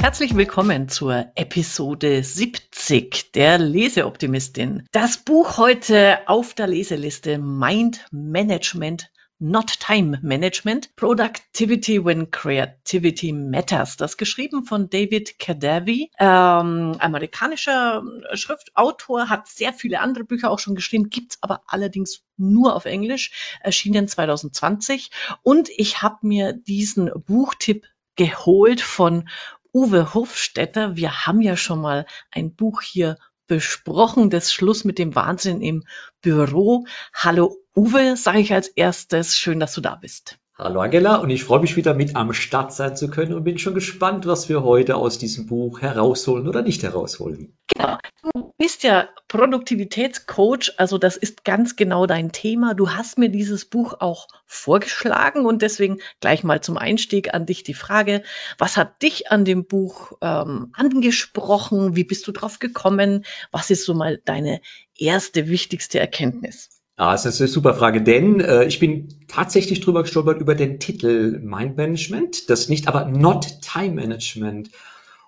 Herzlich willkommen zur Episode 70 der Leseoptimistin. Das Buch heute auf der Leseliste Mind Management Not Time Management, Productivity when Creativity Matters. Das geschrieben von David Kadavi, ähm, amerikanischer Schriftautor, hat sehr viele andere Bücher auch schon geschrieben, gibt's aber allerdings nur auf Englisch, erschienen 2020. Und ich habe mir diesen Buchtipp geholt von Uwe Hofstetter. Wir haben ja schon mal ein Buch hier besprochen, das Schluss mit dem Wahnsinn im Büro. Hallo Uwe, sage ich als erstes. Schön, dass du da bist. Hallo Angela und ich freue mich wieder mit am Start sein zu können und bin schon gespannt, was wir heute aus diesem Buch herausholen oder nicht herausholen. Genau. Du bist ja Produktivitätscoach, also das ist ganz genau dein Thema. Du hast mir dieses Buch auch vorgeschlagen und deswegen gleich mal zum Einstieg an dich die Frage, was hat dich an dem Buch ähm, angesprochen? Wie bist du drauf gekommen? Was ist so mal deine erste wichtigste Erkenntnis? Ah, das ist eine super Frage, denn äh, ich bin tatsächlich drüber gestolpert über den Titel Mind Management, das nicht aber Not Time Management.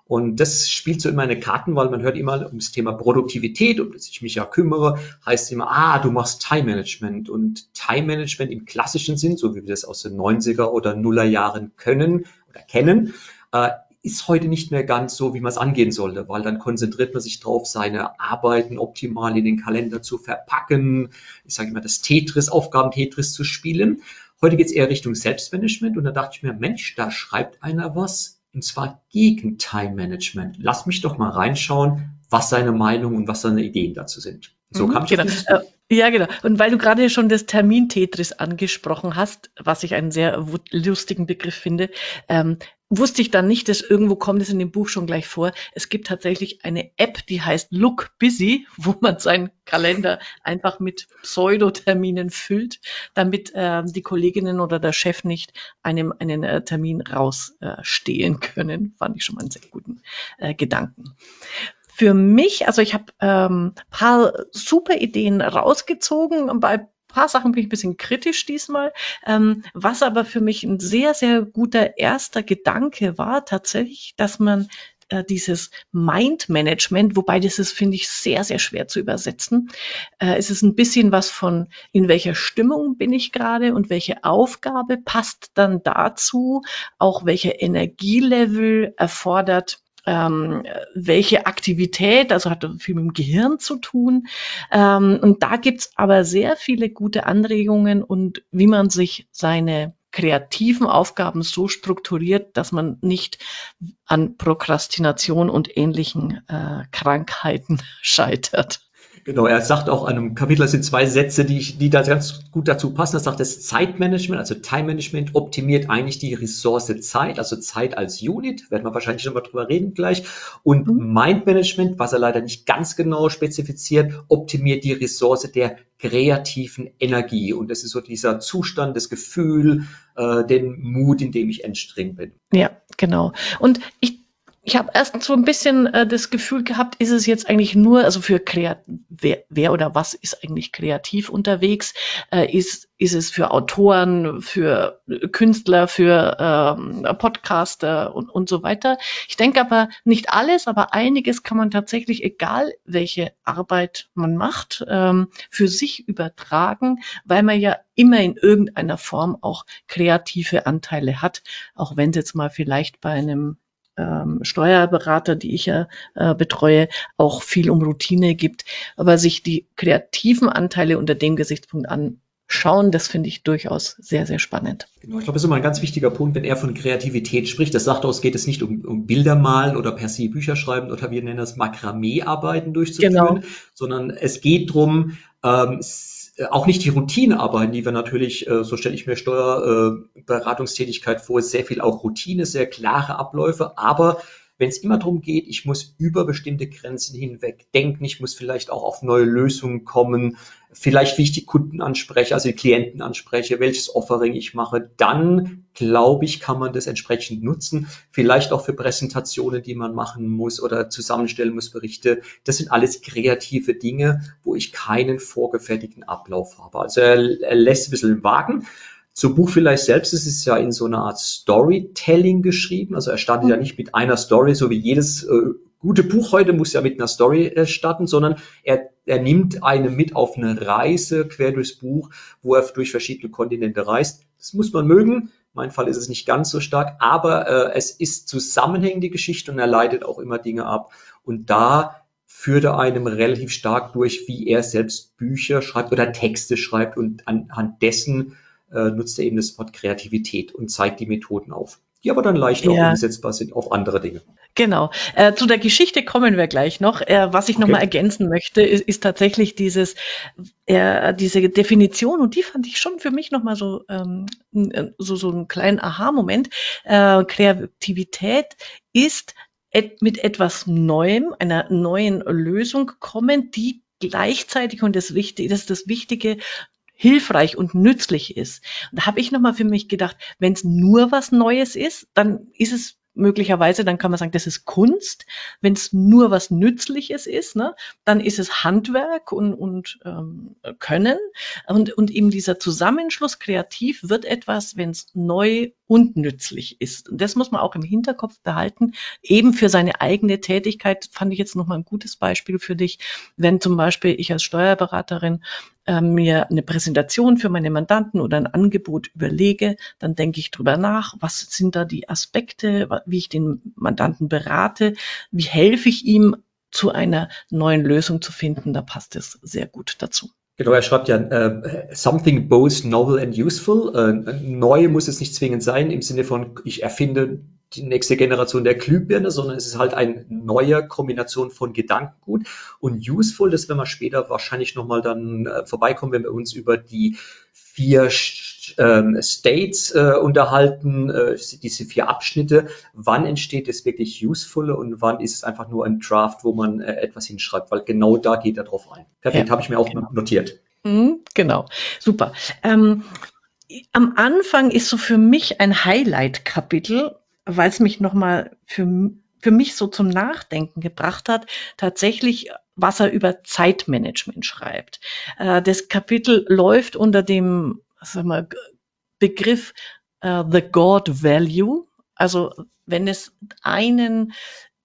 Und das spielt so in meine Karten, weil man hört immer ums Thema Produktivität, um das ich mich ja kümmere, heißt immer, ah, du machst Time Management. Und Time Management im klassischen Sinn, so wie wir das aus den 90er oder Nuller Jahren können oder kennen, äh, ist heute nicht mehr ganz so, wie man es angehen sollte, weil dann konzentriert man sich darauf, seine Arbeiten optimal in den Kalender zu verpacken, ich sage immer das Tetris, Aufgaben-Tetris zu spielen. Heute geht es eher Richtung Selbstmanagement und da dachte ich mir, Mensch, da schreibt einer was, und zwar gegen Time Management. Lass mich doch mal reinschauen, was seine Meinung und was seine Ideen dazu sind. So mhm, kam ich genau. Ja, genau. Und weil du gerade schon das Termin-Tetris angesprochen hast, was ich einen sehr lustigen Begriff finde, ähm, wusste ich dann nicht, dass irgendwo kommt es in dem Buch schon gleich vor. Es gibt tatsächlich eine App, die heißt Look Busy, wo man seinen Kalender einfach mit Pseudoterminen füllt, damit äh, die Kolleginnen oder der Chef nicht einem einen äh, Termin rausstehlen äh, können. Fand ich schon mal einen sehr guten äh, Gedanken für mich, also ich habe ähm, paar super Ideen rausgezogen. Bei paar Sachen bin ich ein bisschen kritisch diesmal. Ähm, was aber für mich ein sehr, sehr guter erster Gedanke war, tatsächlich, dass man äh, dieses Mind-Management, wobei das ist, finde ich, sehr, sehr schwer zu übersetzen. Äh, es ist ein bisschen was von, in welcher Stimmung bin ich gerade und welche Aufgabe passt dann dazu, auch welche Energielevel erfordert ähm, welche Aktivität, also hat viel mit dem Gehirn zu tun. Ähm, und da gibt's aber sehr viele gute Anregungen und wie man sich seine kreativen Aufgaben so strukturiert, dass man nicht an Prokrastination und ähnlichen äh, Krankheiten scheitert. Genau, er sagt auch an einem Kapitel, das sind zwei Sätze, die, die da ganz gut dazu passen. Er sagt, das Zeitmanagement, also Time Management, optimiert eigentlich die Ressource Zeit, also Zeit als Unit, werden wir wahrscheinlich nochmal drüber reden gleich. Und mhm. Mind Management, was er leider nicht ganz genau spezifiziert, optimiert die Ressource der kreativen Energie. Und das ist so dieser Zustand, das Gefühl, äh, den Mut, in dem ich entstringt bin. Ja, genau. Und ich ich habe erst so ein bisschen äh, das Gefühl gehabt, ist es jetzt eigentlich nur, also für kreat wer, wer oder was ist eigentlich kreativ unterwegs? Äh, ist, ist es für Autoren, für Künstler, für ähm, Podcaster und, und so weiter? Ich denke aber nicht alles, aber einiges kann man tatsächlich, egal welche Arbeit man macht, ähm, für sich übertragen, weil man ja immer in irgendeiner Form auch kreative Anteile hat, auch wenn es jetzt mal vielleicht bei einem ähm, Steuerberater, die ich ja äh, betreue, auch viel um Routine gibt. Aber sich die kreativen Anteile unter dem Gesichtspunkt anschauen, das finde ich durchaus sehr, sehr spannend. Genau, ich glaube, das ist immer ein ganz wichtiger Punkt, wenn er von Kreativität spricht. Das sagt aus, geht es nicht um, um Bilder malen oder per se Bücher schreiben oder wir nennen das Makramee-Arbeiten durchzuführen, genau. sondern es geht darum, ähm, äh, auch nicht die Routinearbeiten, die wir natürlich, äh, so stelle ich mir Steuerberatungstätigkeit vor, ist sehr viel auch Routine, sehr klare Abläufe, aber wenn es immer darum geht, ich muss über bestimmte Grenzen hinweg denken, ich muss vielleicht auch auf neue Lösungen kommen, vielleicht wie ich die Kunden anspreche, also die Klienten anspreche, welches Offering ich mache, dann glaube ich, kann man das entsprechend nutzen. Vielleicht auch für Präsentationen, die man machen muss oder zusammenstellen muss, Berichte. Das sind alles kreative Dinge, wo ich keinen vorgefertigten Ablauf habe. Also er, er lässt ein bisschen Wagen Zum Buch vielleicht selbst ist es ja in so einer Art Storytelling geschrieben. Also er startet mhm. ja nicht mit einer Story, so wie jedes äh, gute Buch heute muss ja mit einer Story äh, starten, sondern er, er nimmt einen mit auf eine Reise quer durchs Buch, wo er durch verschiedene Kontinente reist. Das muss man mögen. Mein Fall ist es nicht ganz so stark, aber äh, es ist zusammenhängende Geschichte und er leitet auch immer Dinge ab. Und da führt er einem relativ stark durch, wie er selbst Bücher schreibt oder Texte schreibt und anhand dessen äh, nutzt er eben das Wort Kreativität und zeigt die Methoden auf, die aber dann leichter ja. umsetzbar sind auf andere Dinge. Genau. Äh, zu der Geschichte kommen wir gleich noch. Äh, was ich okay. nochmal ergänzen möchte, ist, ist tatsächlich dieses, äh, diese Definition, und die fand ich schon für mich nochmal so, ähm, so, so einen kleinen Aha-Moment. Äh, Kreativität ist et mit etwas Neuem, einer neuen Lösung kommen, die gleichzeitig, und das, Wichtige, das ist das Wichtige, hilfreich und nützlich ist. Und da habe ich nochmal für mich gedacht, wenn es nur was Neues ist, dann ist es möglicherweise, dann kann man sagen, das ist Kunst. Wenn es nur was Nützliches ist, ne, dann ist es Handwerk und, und ähm, Können. Und, und eben dieser Zusammenschluss kreativ wird etwas, wenn es neu und nützlich ist. Und das muss man auch im Hinterkopf behalten. Eben für seine eigene Tätigkeit fand ich jetzt nochmal ein gutes Beispiel für dich. Wenn zum Beispiel ich als Steuerberaterin äh, mir eine Präsentation für meine Mandanten oder ein Angebot überlege, dann denke ich drüber nach, was sind da die Aspekte, wie ich den Mandanten berate, wie helfe ich ihm zu einer neuen Lösung zu finden. Da passt es sehr gut dazu. Genau, er schreibt ja, uh, something both novel and useful. Uh, neu muss es nicht zwingend sein im Sinne von, ich erfinde die nächste Generation der Glühbirne, sondern es ist halt eine neue Kombination von Gedankengut und useful. Das werden wir später wahrscheinlich nochmal dann uh, vorbeikommen, wenn wir uns über die vier States äh, unterhalten, äh, diese vier Abschnitte. Wann entsteht es wirklich useful und wann ist es einfach nur ein Draft, wo man äh, etwas hinschreibt, weil genau da geht er drauf ein. Perfekt, ja, habe ich mir auch genau. notiert. Mhm, genau, super. Ähm, am Anfang ist so für mich ein Highlight-Kapitel, weil es mich nochmal für, für mich so zum Nachdenken gebracht hat, tatsächlich was er über Zeitmanagement schreibt. Äh, das Kapitel läuft unter dem sag mal, Begriff uh, The God Value. Also wenn es einen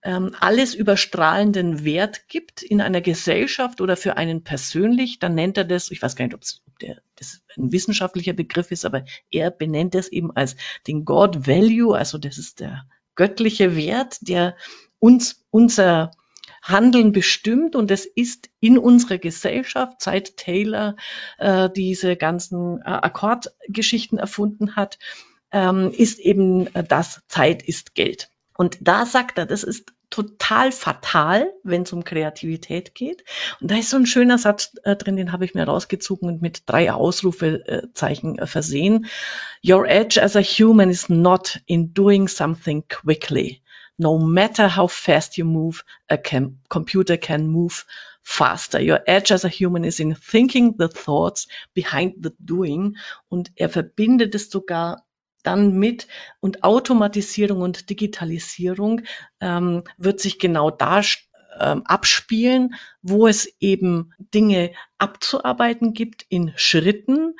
ähm, alles überstrahlenden Wert gibt in einer Gesellschaft oder für einen persönlich, dann nennt er das, ich weiß gar nicht, ob das ein wissenschaftlicher Begriff ist, aber er benennt es eben als den God Value, also das ist der göttliche Wert, der uns unser Handeln bestimmt und es ist in unserer Gesellschaft, seit Taylor äh, diese ganzen äh, Akkordgeschichten erfunden hat, ähm, ist eben äh, das Zeit ist Geld. Und da sagt er, das ist total fatal, wenn es um Kreativität geht. Und da ist so ein schöner Satz äh, drin, den habe ich mir rausgezogen und mit drei Ausrufezeichen äh, versehen. Your edge as a human is not in doing something quickly, no matter how fast you move, a can, computer can move faster. Your edge as a human is in thinking the thoughts behind the doing. Und er verbindet es sogar dann mit und Automatisierung und Digitalisierung ähm, wird sich genau da ähm, abspielen, wo es eben Dinge abzuarbeiten gibt in Schritten,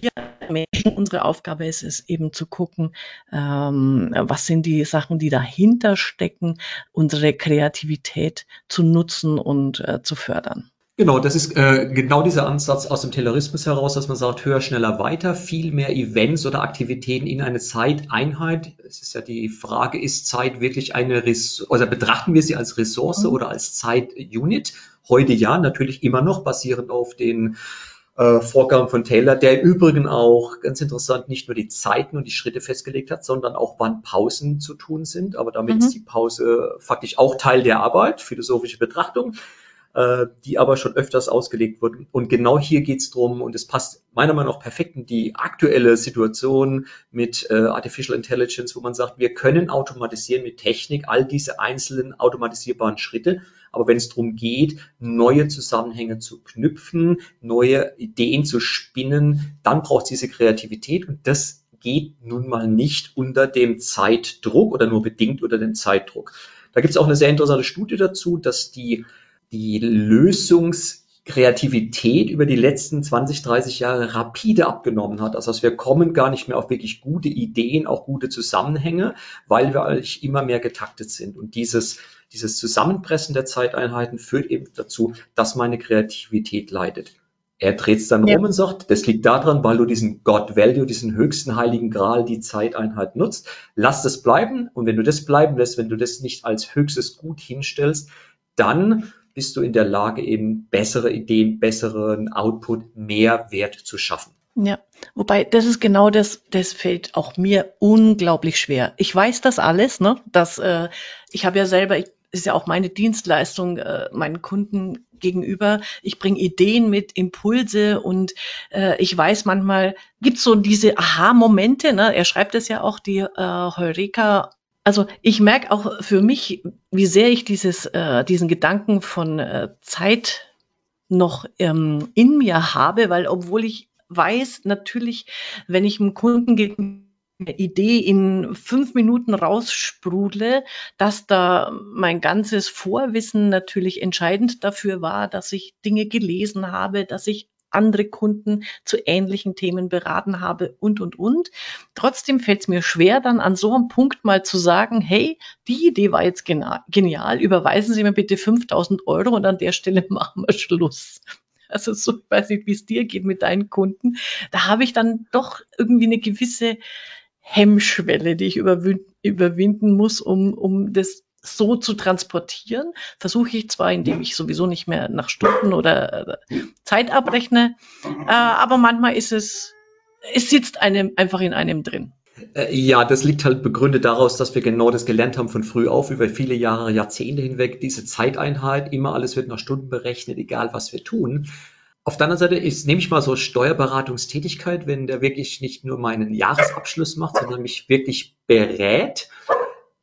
wir Menschen, unsere Aufgabe ist es eben zu gucken, ähm, was sind die Sachen, die dahinter stecken, unsere Kreativität zu nutzen und äh, zu fördern. Genau, das ist äh, genau dieser Ansatz aus dem Taylorismus heraus, dass man sagt, höher, schneller, weiter, viel mehr Events oder Aktivitäten in eine Zeiteinheit. Es ist ja die Frage, ist Zeit wirklich eine Ressource, oder betrachten wir sie als Ressource mhm. oder als Zeitunit? Heute ja, natürlich immer noch basierend auf den äh, Vorgaben von Taylor, der im Übrigen auch ganz interessant nicht nur die Zeiten und die Schritte festgelegt hat, sondern auch wann Pausen zu tun sind. Aber damit mhm. ist die Pause faktisch auch Teil der Arbeit, philosophische Betrachtung, äh, die aber schon öfters ausgelegt wurden. Und genau hier geht's drum und es passt meiner Meinung nach perfekt in die aktuelle Situation mit äh, Artificial Intelligence, wo man sagt, wir können automatisieren mit Technik all diese einzelnen automatisierbaren Schritte aber wenn es darum geht, neue Zusammenhänge zu knüpfen, neue Ideen zu spinnen, dann braucht es diese Kreativität und das geht nun mal nicht unter dem Zeitdruck oder nur bedingt unter dem Zeitdruck. Da gibt es auch eine sehr interessante Studie dazu, dass die, die Lösungs Kreativität über die letzten 20, 30 Jahre rapide abgenommen hat. Also wir kommen gar nicht mehr auf wirklich gute Ideen, auch gute Zusammenhänge, weil wir eigentlich immer mehr getaktet sind. Und dieses, dieses Zusammenpressen der Zeiteinheiten führt eben dazu, dass meine Kreativität leidet. Er dreht es dann ja. rum und sagt, das liegt daran, weil du diesen God Value, diesen höchsten heiligen Gral, die Zeiteinheit nutzt. Lass das bleiben. Und wenn du das bleiben lässt, wenn du das nicht als höchstes Gut hinstellst, dann bist du in der Lage, eben bessere Ideen, besseren Output, mehr Wert zu schaffen. Ja, wobei das ist genau das, das fällt auch mir unglaublich schwer. Ich weiß das alles, ne? Dass äh, ich habe ja selber, ich, ist ja auch meine Dienstleistung äh, meinen Kunden gegenüber. Ich bringe Ideen mit, Impulse und äh, ich weiß manchmal, gibt so diese Aha-Momente, ne? Er schreibt es ja auch, die äh, Heureka also ich merke auch für mich, wie sehr ich dieses, äh, diesen Gedanken von äh, Zeit noch ähm, in mir habe, weil obwohl ich weiß, natürlich, wenn ich einem Kunden eine Idee in fünf Minuten raussprudle, dass da mein ganzes Vorwissen natürlich entscheidend dafür war, dass ich Dinge gelesen habe, dass ich andere Kunden zu ähnlichen Themen beraten habe und, und, und. Trotzdem fällt es mir schwer, dann an so einem Punkt mal zu sagen, hey, die Idee war jetzt genial, überweisen Sie mir bitte 5000 Euro und an der Stelle machen wir Schluss. Also so, ich weiß nicht, wie es dir geht mit deinen Kunden. Da habe ich dann doch irgendwie eine gewisse Hemmschwelle, die ich überwinden muss, um, um das so zu transportieren. Versuche ich zwar, indem ich sowieso nicht mehr nach Stunden oder äh, Zeit abrechne, äh, aber manchmal ist es, es sitzt einem einfach in einem drin. Äh, ja, das liegt halt begründet daraus, dass wir genau das gelernt haben von früh auf, über viele Jahre, Jahrzehnte hinweg, diese Zeiteinheit, immer alles wird nach Stunden berechnet, egal was wir tun. Auf der anderen Seite ist, nehme ich mal so Steuerberatungstätigkeit, wenn der wirklich nicht nur meinen Jahresabschluss macht, sondern mich wirklich berät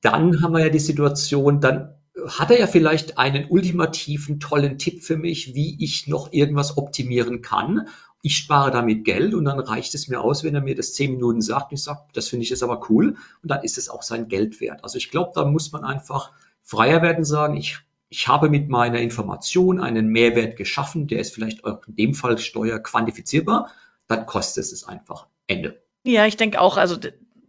dann haben wir ja die Situation, dann hat er ja vielleicht einen ultimativen tollen Tipp für mich, wie ich noch irgendwas optimieren kann. Ich spare damit Geld und dann reicht es mir aus, wenn er mir das zehn Minuten sagt. Ich sage, das finde ich jetzt aber cool und dann ist es auch sein Geld wert. Also ich glaube, da muss man einfach freier werden sagen, ich, ich habe mit meiner Information einen Mehrwert geschaffen, der ist vielleicht in dem Fall steuerquantifizierbar, dann kostet es es einfach. Ende. Ja, ich denke auch, also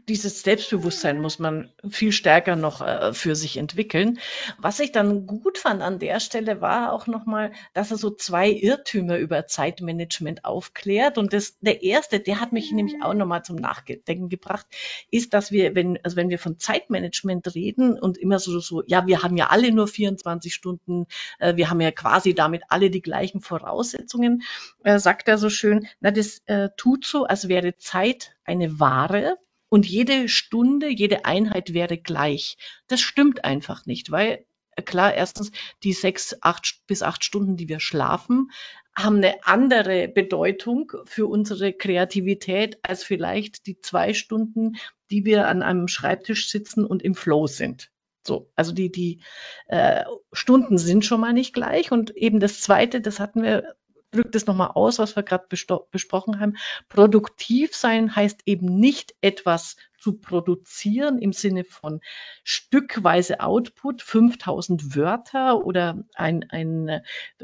dieses Selbstbewusstsein muss man viel stärker noch äh, für sich entwickeln. Was ich dann gut fand an der Stelle war auch nochmal, dass er so zwei Irrtümer über Zeitmanagement aufklärt. Und das, der erste, der hat mich nämlich auch nochmal zum Nachdenken gebracht, ist, dass wir, wenn, also wenn wir von Zeitmanagement reden und immer so, so, ja, wir haben ja alle nur 24 Stunden, äh, wir haben ja quasi damit alle die gleichen Voraussetzungen, äh, sagt er so schön, na, das äh, tut so, als wäre Zeit eine Ware, und jede Stunde, jede Einheit wäre gleich. Das stimmt einfach nicht, weil äh, klar, erstens die sechs, acht bis acht Stunden, die wir schlafen, haben eine andere Bedeutung für unsere Kreativität als vielleicht die zwei Stunden, die wir an einem Schreibtisch sitzen und im Flow sind. So, also die, die äh, Stunden sind schon mal nicht gleich. Und eben das Zweite, das hatten wir drückt es nochmal aus, was wir gerade besprochen haben. Produktiv sein heißt eben nicht etwas zu produzieren im Sinne von stückweise Output, 5000 Wörter oder ein, ein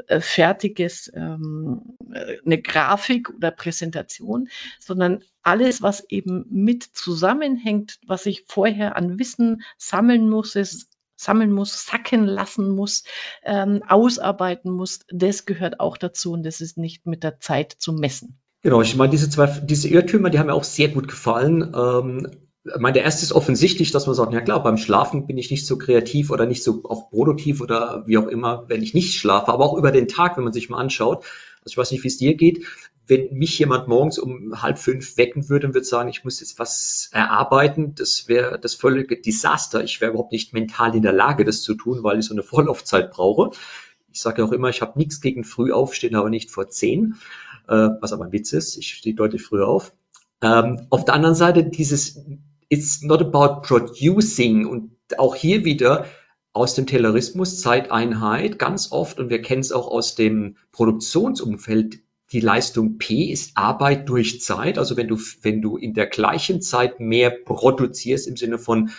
äh, fertiges, ähm, eine Grafik oder Präsentation, sondern alles, was eben mit zusammenhängt, was ich vorher an Wissen sammeln muss, ist sammeln muss, sacken lassen muss, ähm, ausarbeiten muss, das gehört auch dazu und das ist nicht mit der Zeit zu messen. Genau, ich meine, diese zwei, diese Irrtümer, die haben mir auch sehr gut gefallen. Ähm, ich meine, der erste ist offensichtlich, dass man sagt, ja klar, beim Schlafen bin ich nicht so kreativ oder nicht so auch produktiv oder wie auch immer, wenn ich nicht schlafe, aber auch über den Tag, wenn man sich mal anschaut. Also ich weiß nicht, wie es dir geht wenn mich jemand morgens um halb fünf wecken würde und würde sagen, ich muss jetzt was erarbeiten, das wäre das völlige Desaster. Ich wäre überhaupt nicht mental in der Lage, das zu tun, weil ich so eine Vorlaufzeit brauche. Ich sage auch immer, ich habe nichts gegen früh aufstehen, aber nicht vor zehn, äh, was aber ein Witz ist. Ich stehe deutlich früher auf. Ähm, auf der anderen Seite dieses It's not about producing und auch hier wieder aus dem Taylorismus Zeiteinheit ganz oft und wir kennen es auch aus dem Produktionsumfeld die Leistung P ist Arbeit durch Zeit. Also wenn du, wenn du in der gleichen Zeit mehr produzierst im Sinne von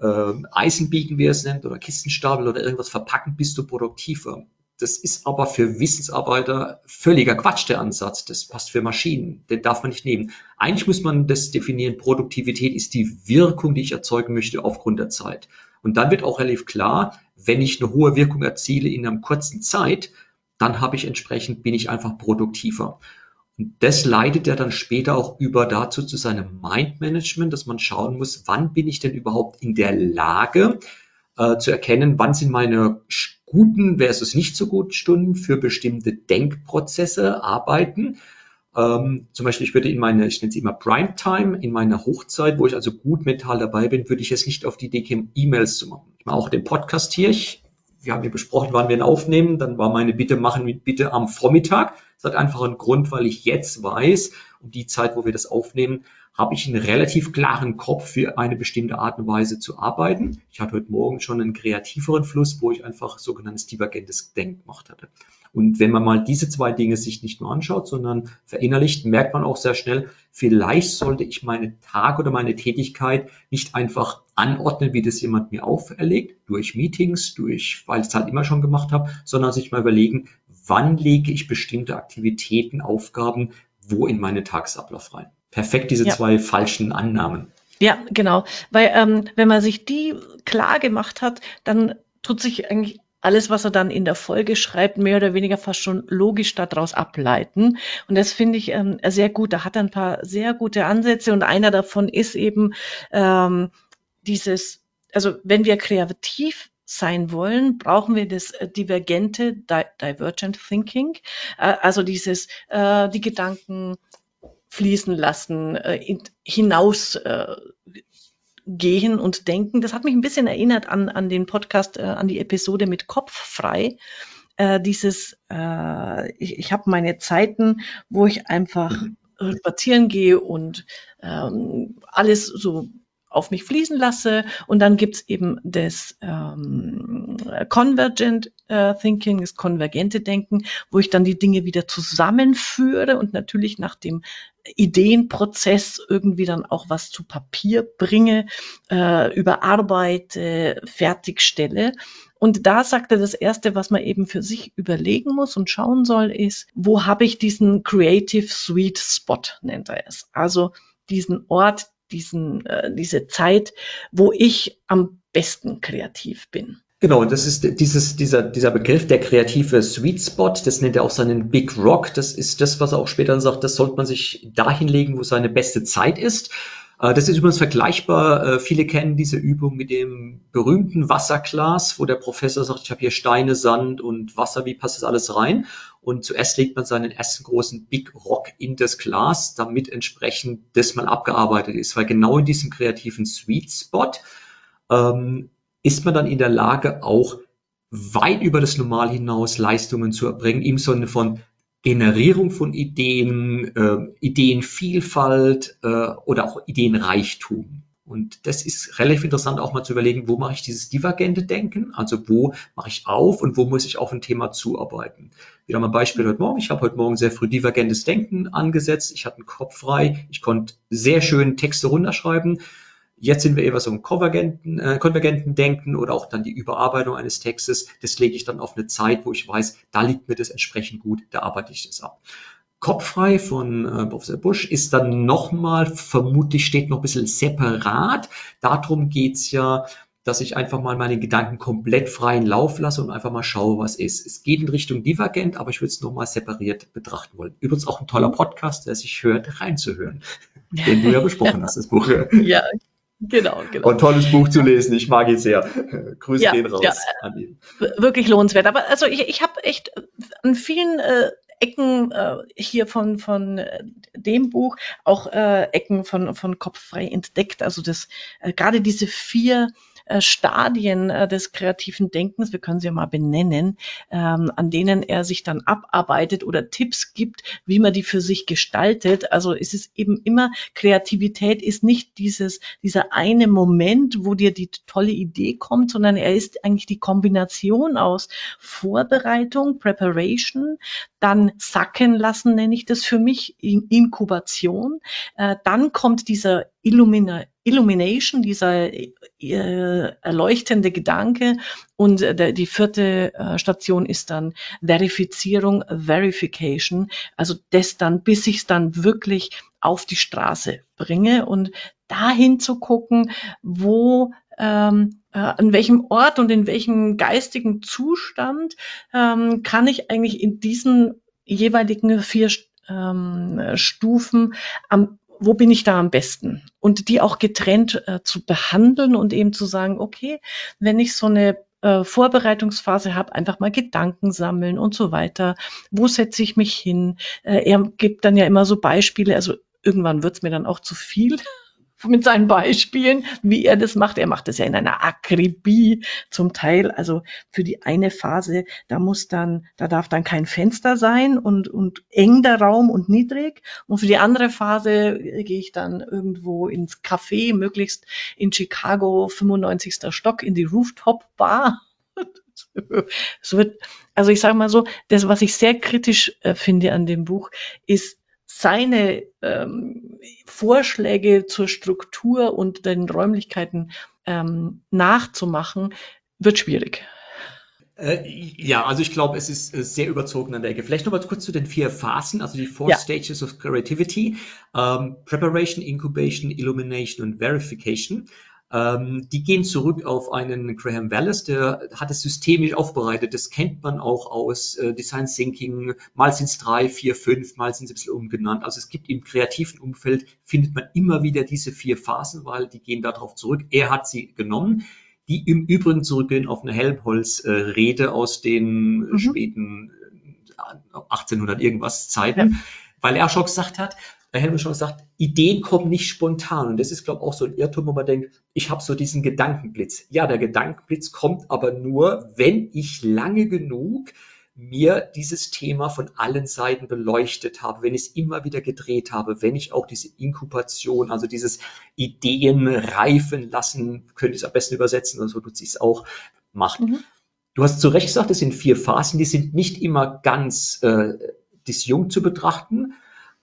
äh, Eisenbiegen, wie es nennt, oder Kistenstapel oder irgendwas verpacken, bist du produktiver. Das ist aber für Wissensarbeiter völliger Quatsch, der Ansatz. Das passt für Maschinen. Den darf man nicht nehmen. Eigentlich muss man das definieren. Produktivität ist die Wirkung, die ich erzeugen möchte aufgrund der Zeit. Und dann wird auch relativ klar, wenn ich eine hohe Wirkung erziele in einer kurzen Zeit, dann habe ich entsprechend, bin ich einfach produktiver. Und das leitet ja dann später auch über dazu zu seinem Mindmanagement, dass man schauen muss, wann bin ich denn überhaupt in der Lage äh, zu erkennen, wann sind meine guten versus nicht so guten Stunden für bestimmte Denkprozesse, Arbeiten. Ähm, zum Beispiel, ich würde in meine, ich nenne es immer Primetime, in meiner Hochzeit, wo ich also gut mental dabei bin, würde ich jetzt nicht auf die Idee kommen, E-Mails zu machen. Ich mache auch den Podcast hier. Ich, wir haben hier besprochen, wann wir ihn aufnehmen. Dann war meine Bitte, machen wir bitte am Vormittag. Das hat einfach einen Grund, weil ich jetzt weiß, um die Zeit, wo wir das aufnehmen, habe ich einen relativ klaren Kopf für eine bestimmte Art und Weise zu arbeiten. Ich hatte heute Morgen schon einen kreativeren Fluss, wo ich einfach sogenanntes divergentes Denken gemacht hatte. Und wenn man mal diese zwei Dinge sich nicht nur anschaut, sondern verinnerlicht, merkt man auch sehr schnell, vielleicht sollte ich meine Tag oder meine Tätigkeit nicht einfach anordnen, wie das jemand mir auferlegt, durch Meetings, durch, weil ich es halt immer schon gemacht habe, sondern sich mal überlegen, wann lege ich bestimmte Aktivitäten, Aufgaben, wo in meinen Tagesablauf rein. Perfekt diese ja. zwei falschen Annahmen. Ja, genau. Weil ähm, wenn man sich die klar gemacht hat, dann tut sich eigentlich alles, was er dann in der Folge schreibt, mehr oder weniger fast schon logisch daraus ableiten. Und das finde ich ähm, sehr gut. Da hat er ein paar sehr gute Ansätze und einer davon ist eben ähm, dieses, also wenn wir kreativ sein wollen, brauchen wir das äh, divergente Di Divergent Thinking, äh, also dieses äh, die Gedanken fließen lassen, äh, in, hinaus äh, gehen und denken. Das hat mich ein bisschen erinnert an, an den Podcast, äh, an die Episode mit Kopf frei. Äh, dieses, äh, ich, ich habe meine Zeiten, wo ich einfach mhm. spazieren gehe und ähm, alles so auf mich fließen lasse. Und dann gibt's eben das ähm, Convergent äh, Thinking, das konvergente Denken, wo ich dann die Dinge wieder zusammenführe und natürlich nach dem Ideenprozess irgendwie dann auch was zu Papier bringe, äh, überarbeite, fertigstelle. Und da sagt er, das Erste, was man eben für sich überlegen muss und schauen soll, ist, wo habe ich diesen Creative Sweet Spot, nennt er es. Also diesen Ort, diesen, äh, diese Zeit, wo ich am besten kreativ bin. Genau, und das ist dieses, dieser, dieser Begriff, der kreative Sweet Spot, das nennt er auch seinen Big Rock. Das ist das, was er auch später dann sagt, das sollte man sich dahin legen, wo seine beste Zeit ist. Äh, das ist übrigens vergleichbar. Äh, viele kennen diese Übung mit dem berühmten Wasserglas, wo der Professor sagt, ich habe hier Steine, Sand und Wasser, wie passt das alles rein? Und zuerst legt man seinen ersten großen Big Rock in das Glas, damit entsprechend das mal abgearbeitet ist. Weil genau in diesem kreativen Sweet Spot ähm, ist man dann in der Lage, auch weit über das Normal hinaus Leistungen zu erbringen, im Sinne von Generierung von Ideen, äh, Ideenvielfalt äh, oder auch Ideenreichtum. Und das ist relativ interessant auch mal zu überlegen, wo mache ich dieses divergente Denken, also wo mache ich auf und wo muss ich auf ein Thema zuarbeiten. Wieder mal ein Beispiel heute Morgen. Ich habe heute Morgen sehr früh divergentes Denken angesetzt. Ich hatte einen Kopf frei. Ich konnte sehr schön Texte runterschreiben. Jetzt sind wir eher so im konvergenten, äh, konvergenten Denken oder auch dann die Überarbeitung eines Textes. Das lege ich dann auf eine Zeit, wo ich weiß, da liegt mir das entsprechend gut, da arbeite ich das ab. Kopffrei von äh, Professor Busch ist dann nochmal, vermutlich steht noch ein bisschen separat. Darum geht's ja, dass ich einfach mal meine Gedanken komplett freien Lauf lasse und einfach mal schaue, was ist. Es geht in Richtung Divergent, aber ich würde es nochmal separiert betrachten wollen. Übrigens auch ein toller Podcast, der sich hört, reinzuhören, den du ja besprochen hast, das Buch. Ja, Genau, genau. Und tolles Buch zu lesen, ich mag ihn sehr. Grüße ja, gehen raus ja, an ihn. Wirklich lohnenswert. Aber also ich, ich habe echt an vielen äh, Ecken äh, hier von, von äh, dem Buch auch äh, Ecken von, von Kopffrei entdeckt. Also das äh, gerade diese vier Stadien äh, des kreativen Denkens, wir können sie ja mal benennen, ähm, an denen er sich dann abarbeitet oder Tipps gibt, wie man die für sich gestaltet. Also es ist eben immer, Kreativität ist nicht dieses, dieser eine Moment, wo dir die tolle Idee kommt, sondern er ist eigentlich die Kombination aus Vorbereitung, Preparation, dann sacken lassen, nenne ich das für mich, Inkubation. Äh, dann kommt dieser Illumina Illumination, dieser äh, erleuchtende Gedanke. Und äh, die vierte äh, Station ist dann Verifizierung, Verification. Also das dann, bis ich es dann wirklich auf die Straße bringe und dahin zu gucken, wo ähm, äh, an welchem Ort und in welchem geistigen Zustand ähm, kann ich eigentlich in diesen jeweiligen vier ähm, Stufen am wo bin ich da am besten? Und die auch getrennt äh, zu behandeln und eben zu sagen, okay, wenn ich so eine äh, Vorbereitungsphase habe, einfach mal Gedanken sammeln und so weiter. Wo setze ich mich hin? Äh, er gibt dann ja immer so Beispiele, also irgendwann wird's mir dann auch zu viel mit seinen Beispielen, wie er das macht. Er macht das ja in einer Akribie zum Teil. Also für die eine Phase, da muss dann, da darf dann kein Fenster sein und, und eng der Raum und niedrig. Und für die andere Phase gehe ich dann irgendwo ins Café, möglichst in Chicago, 95. Stock, in die Rooftop Bar. Es wird, also ich sage mal so, das, was ich sehr kritisch äh, finde an dem Buch, ist seine ähm, Vorschläge zur Struktur und den Räumlichkeiten ähm, nachzumachen, wird schwierig. Äh, ja, also ich glaube, es ist äh, sehr überzogen an der Ecke. Vielleicht noch mal kurz zu den vier Phasen, also die Four ja. Stages of Creativity, ähm, Preparation, Incubation, Illumination und Verification. Ähm, die gehen zurück auf einen Graham Wallace, der hat es systemisch aufbereitet. Das kennt man auch aus äh, Design Thinking. Mal sind es drei, vier, fünf, mal sind sie ein bisschen umgenannt. Also es gibt im kreativen Umfeld, findet man immer wieder diese vier Phasen, weil die gehen darauf zurück. Er hat sie genommen die im Übrigen zurückgehen auf eine Helmholtz-Rede äh, aus den mhm. späten 1800 äh, irgendwas Zeiten, ja. weil er schon gesagt hat, bei Helmut schon gesagt, Ideen kommen nicht spontan. Und das ist, glaube ich, auch so ein Irrtum, wo man denkt, ich habe so diesen Gedankenblitz. Ja, der Gedankenblitz kommt aber nur, wenn ich lange genug mir dieses Thema von allen Seiten beleuchtet habe, wenn ich es immer wieder gedreht habe, wenn ich auch diese Inkubation, also dieses Ideen reifen lassen, könnte ich es am besten übersetzen, oder so tut es auch, macht. Mhm. Du hast zu Recht gesagt, es sind vier Phasen, die sind nicht immer ganz äh, disjunkt zu betrachten,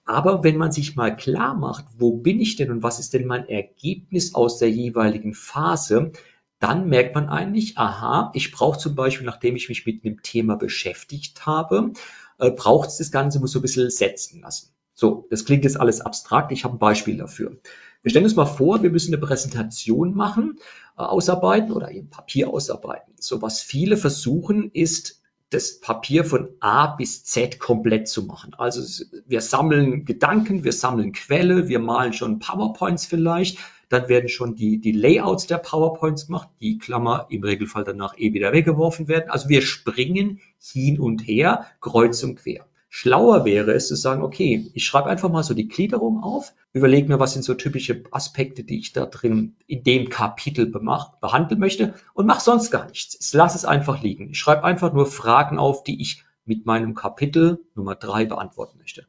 aber wenn man sich mal klar macht, wo bin ich denn und was ist denn mein Ergebnis aus der jeweiligen Phase, dann merkt man eigentlich, aha, ich brauche zum Beispiel, nachdem ich mich mit einem Thema beschäftigt habe, äh, braucht es das Ganze, muss so ein bisschen setzen lassen. So, das klingt jetzt alles abstrakt, ich habe ein Beispiel dafür. Wir stellen uns mal vor, wir müssen eine Präsentation machen, äh, ausarbeiten oder eben Papier ausarbeiten. So, was viele versuchen, ist das Papier von A bis Z komplett zu machen. Also wir sammeln Gedanken, wir sammeln Quelle, wir malen schon PowerPoints vielleicht, dann werden schon die, die Layouts der PowerPoints gemacht, die Klammer im Regelfall danach eh wieder weggeworfen werden. Also wir springen hin und her, kreuz und quer. Schlauer wäre es zu sagen, okay, ich schreibe einfach mal so die Gliederung auf, überlege mir, was sind so typische Aspekte, die ich da drin in dem Kapitel behandeln möchte und mache sonst gar nichts. Ich lasse es einfach liegen. Ich schreibe einfach nur Fragen auf, die ich mit meinem Kapitel Nummer drei beantworten möchte.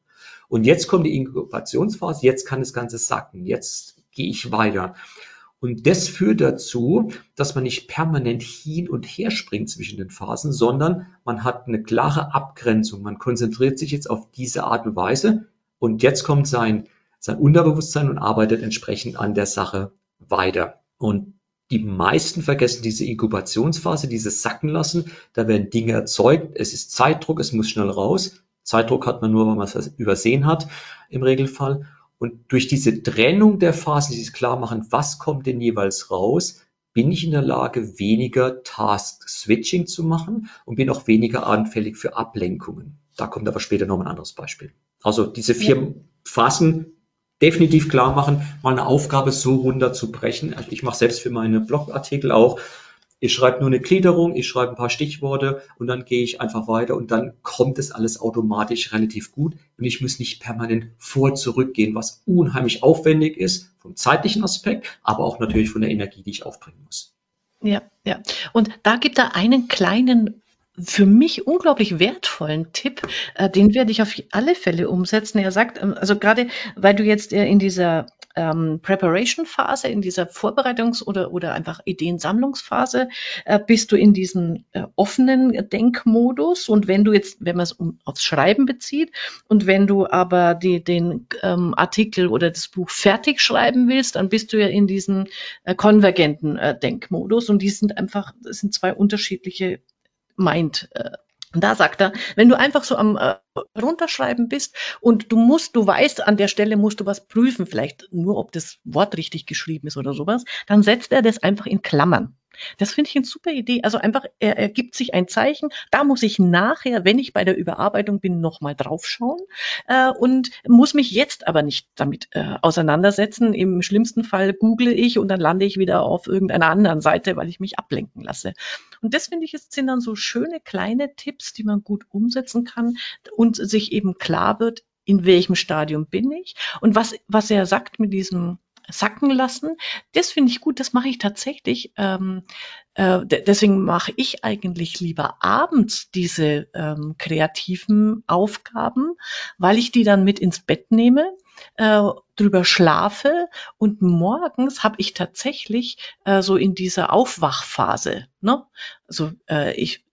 Und jetzt kommt die Inkubationsphase, jetzt kann das Ganze sacken, jetzt gehe ich weiter. Und das führt dazu, dass man nicht permanent hin und her springt zwischen den Phasen, sondern man hat eine klare Abgrenzung. Man konzentriert sich jetzt auf diese Art und Weise und jetzt kommt sein, sein Unterbewusstsein und arbeitet entsprechend an der Sache weiter. Und die meisten vergessen diese Inkubationsphase, dieses Sacken lassen. Da werden Dinge erzeugt. Es ist Zeitdruck, es muss schnell raus. Zeitdruck hat man nur, wenn man es übersehen hat, im Regelfall. Und durch diese Trennung der Phasen, dieses Klarmachen, was kommt denn jeweils raus, bin ich in der Lage, weniger Task-Switching zu machen und bin auch weniger anfällig für Ablenkungen. Da kommt aber später noch ein anderes Beispiel. Also diese vier ja. Phasen definitiv klar machen, mal eine Aufgabe so runterzubrechen. Also ich mache selbst für meine Blogartikel auch ich schreibe nur eine Gliederung, ich schreibe ein paar Stichworte und dann gehe ich einfach weiter und dann kommt es alles automatisch relativ gut und ich muss nicht permanent vor zurückgehen, was unheimlich aufwendig ist vom zeitlichen Aspekt, aber auch natürlich von der Energie, die ich aufbringen muss. Ja, ja. Und da gibt er einen kleinen für mich unglaublich wertvollen Tipp, äh, den werde ich auf alle Fälle umsetzen. Er sagt, ähm, also gerade weil du jetzt äh, in dieser ähm, Preparation-Phase, in dieser Vorbereitungs- oder, oder einfach Ideensammlungsphase, äh, bist du in diesem äh, offenen Denkmodus. Und wenn du jetzt, wenn man es um, aufs Schreiben bezieht, und wenn du aber die, den ähm, Artikel oder das Buch fertig schreiben willst, dann bist du ja in diesem äh, konvergenten äh, Denkmodus. Und die sind einfach, das sind zwei unterschiedliche Mind- äh, da sagt er, wenn du einfach so am äh, runterschreiben bist und du musst, du weißt, an der Stelle musst du was prüfen, vielleicht nur, ob das Wort richtig geschrieben ist oder sowas, dann setzt er das einfach in Klammern. Das finde ich eine super Idee. Also einfach, er, er gibt sich ein Zeichen. Da muss ich nachher, wenn ich bei der Überarbeitung bin, nochmal draufschauen äh, und muss mich jetzt aber nicht damit äh, auseinandersetzen. Im schlimmsten Fall google ich und dann lande ich wieder auf irgendeiner anderen Seite, weil ich mich ablenken lasse. Und das finde ich, es sind dann so schöne kleine Tipps, die man gut umsetzen kann und sich eben klar wird, in welchem Stadium bin ich und was, was er sagt mit diesem sacken lassen. Das finde ich gut, das mache ich tatsächlich. Ähm, äh, deswegen mache ich eigentlich lieber abends diese ähm, kreativen Aufgaben, weil ich die dann mit ins Bett nehme äh, drüber schlafe und morgens habe ich tatsächlich äh, so in dieser Aufwachphase. Ne? Also äh, ich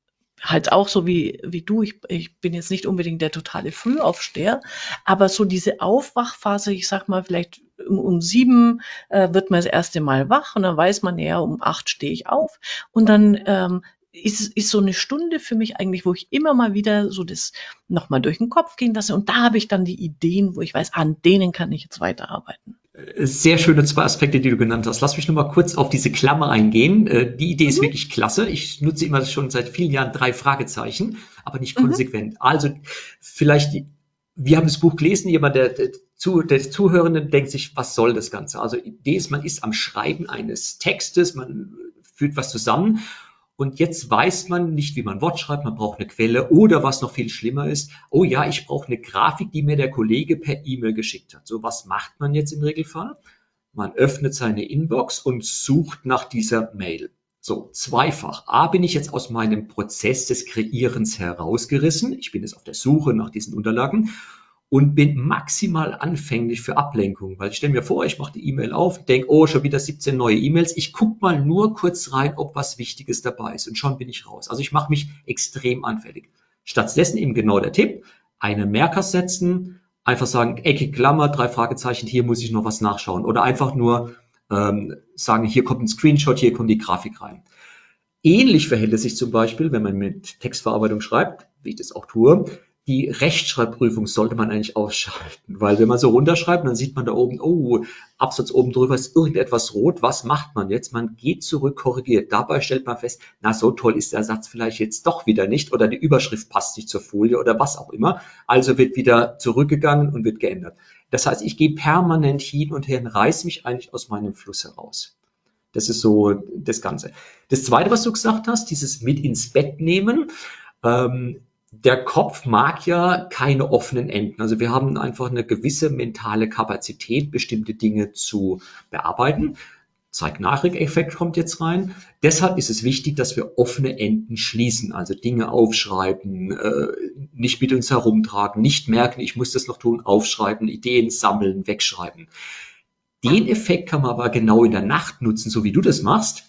halt auch so wie, wie du, ich, ich bin jetzt nicht unbedingt der totale Frühaufsteher, aber so diese Aufwachphase, ich sag mal, vielleicht um, um sieben äh, wird man das erste Mal wach und dann weiß man, ja, um acht stehe ich auf und dann ähm, ist, ist so eine Stunde für mich eigentlich, wo ich immer mal wieder so das nochmal durch den Kopf gehen lasse und da habe ich dann die Ideen, wo ich weiß, an denen kann ich jetzt weiterarbeiten. Sehr schöne zwei Aspekte, die du genannt hast. Lass mich noch mal kurz auf diese Klammer eingehen. Äh, die Idee ist mhm. wirklich klasse. Ich nutze immer schon seit vielen Jahren drei Fragezeichen, aber nicht mhm. konsequent. Mhm. Also vielleicht, wir haben das Buch gelesen, jemand, der, der, zu, der Zuhörende denkt sich, was soll das Ganze? Also Idee ist, man ist am Schreiben eines Textes, man führt was zusammen und jetzt weiß man nicht, wie man Wort schreibt, man braucht eine Quelle oder was noch viel schlimmer ist, oh ja, ich brauche eine Grafik, die mir der Kollege per E-Mail geschickt hat. So, was macht man jetzt im Regelfall? Man öffnet seine Inbox und sucht nach dieser Mail. So, zweifach. A, bin ich jetzt aus meinem Prozess des Kreierens herausgerissen. Ich bin jetzt auf der Suche nach diesen Unterlagen und bin maximal anfänglich für Ablenkung, weil ich stelle mir vor, ich mache die E-Mail auf, denke, oh, schon wieder 17 neue E-Mails. Ich gucke mal nur kurz rein, ob was Wichtiges dabei ist und schon bin ich raus. Also ich mache mich extrem anfällig. Stattdessen eben genau der Tipp, einen Merker setzen, einfach sagen, Ecke, Klammer, drei Fragezeichen, hier muss ich noch was nachschauen. Oder einfach nur ähm, sagen, hier kommt ein Screenshot, hier kommt die Grafik rein. Ähnlich verhält es sich zum Beispiel, wenn man mit Textverarbeitung schreibt, wie ich das auch tue, die Rechtschreibprüfung sollte man eigentlich ausschalten, weil wenn man so runterschreibt, dann sieht man da oben, oh, Absatz oben drüber ist irgendetwas rot. Was macht man jetzt? Man geht zurück, korrigiert. Dabei stellt man fest, na, so toll ist der Satz vielleicht jetzt doch wieder nicht oder die Überschrift passt nicht zur Folie oder was auch immer. Also wird wieder zurückgegangen und wird geändert. Das heißt, ich gehe permanent hin und her und reiß mich eigentlich aus meinem Fluss heraus. Das ist so das Ganze. Das Zweite, was du gesagt hast, dieses mit ins Bett nehmen. Ähm, der Kopf mag ja keine offenen Enden. Also wir haben einfach eine gewisse mentale Kapazität, bestimmte Dinge zu bearbeiten. Zeig-Nachricht-Effekt kommt jetzt rein. Deshalb ist es wichtig, dass wir offene Enden schließen, also Dinge aufschreiben, äh, nicht mit uns herumtragen, nicht merken, ich muss das noch tun, aufschreiben, Ideen sammeln, wegschreiben. Den Effekt kann man aber genau in der Nacht nutzen, so wie du das machst